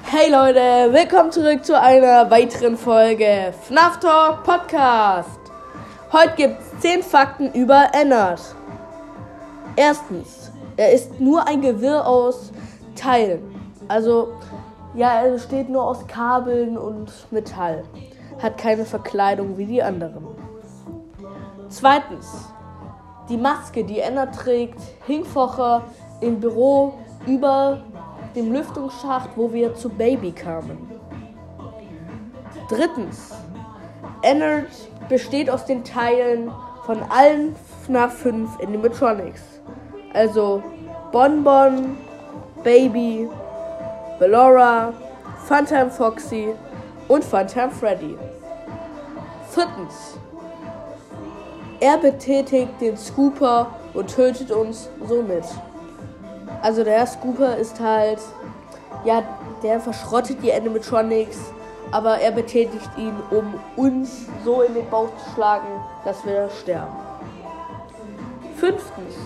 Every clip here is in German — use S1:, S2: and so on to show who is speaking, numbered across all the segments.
S1: Hey Leute, willkommen zurück zu einer weiteren Folge FNAF Talk Podcast. Heute gibt es 10 Fakten über Ennard. Erstens, er ist nur ein Gewirr aus Teilen. Also, ja, er besteht nur aus Kabeln und Metall. Hat keine Verkleidung wie die anderen. Zweitens, die Maske, die Ennard trägt, hing vorher im Büro über dem Lüftungsschacht, wo wir zu Baby kamen. Drittens, Ennard besteht aus den Teilen von allen FNAF 5 Animatronics. Also Bonbon, Baby, Bellora, Funtime Foxy und Funtime Freddy. Viertens, er betätigt den Scooper und tötet uns somit. Also der Scooper ist halt, ja, der verschrottet die Animatronics, aber er betätigt ihn, um uns so in den Bauch zu schlagen, dass wir sterben. Fünftens.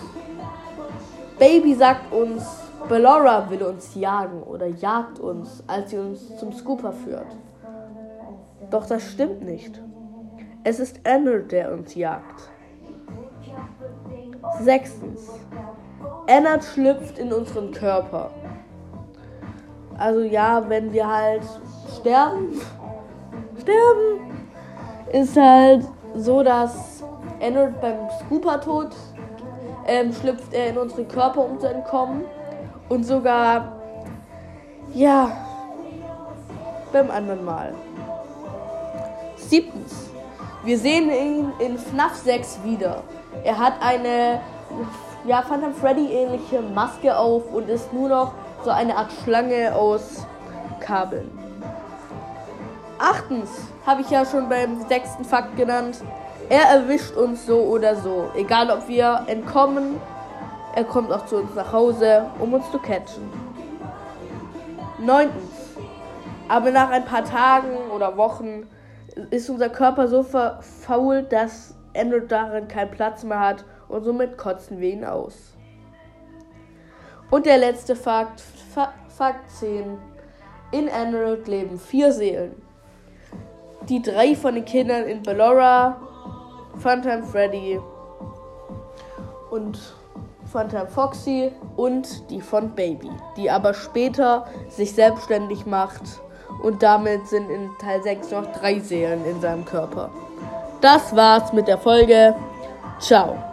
S1: Baby sagt uns, Bellora will uns jagen oder jagt uns, als sie uns zum Scooper führt. Doch das stimmt nicht. Es ist Anna, der uns jagt. Sechstens. Ennard schlüpft in unseren Körper. Also ja, wenn wir halt sterben, sterben, ist halt so, dass Ennard beim Scooper-Tod ähm, schlüpft er in unsere Körper, um zu entkommen. Und sogar, ja, beim anderen Mal. Siebtens. Wir sehen ihn in FNAF 6 wieder. Er hat eine ja, Phantom Freddy ähnliche Maske auf und ist nur noch so eine Art Schlange aus Kabeln. Achtens habe ich ja schon beim sechsten Fakt genannt. Er erwischt uns so oder so. Egal ob wir entkommen, er kommt auch zu uns nach Hause, um uns zu catchen. Neuntens. Aber nach ein paar Tagen oder Wochen ist unser Körper so verfault, dass Endo darin keinen Platz mehr hat und somit kotzen wir ihn aus. Und der letzte Fakt, Fa Fakt 10. In Emerald leben vier Seelen. Die drei von den Kindern in Bellora, Funtime Freddy und Funtime Foxy und die von Baby, die aber später sich selbstständig macht und damit sind in Teil 6 noch drei Seelen in seinem Körper. Das war's mit der Folge. Ciao.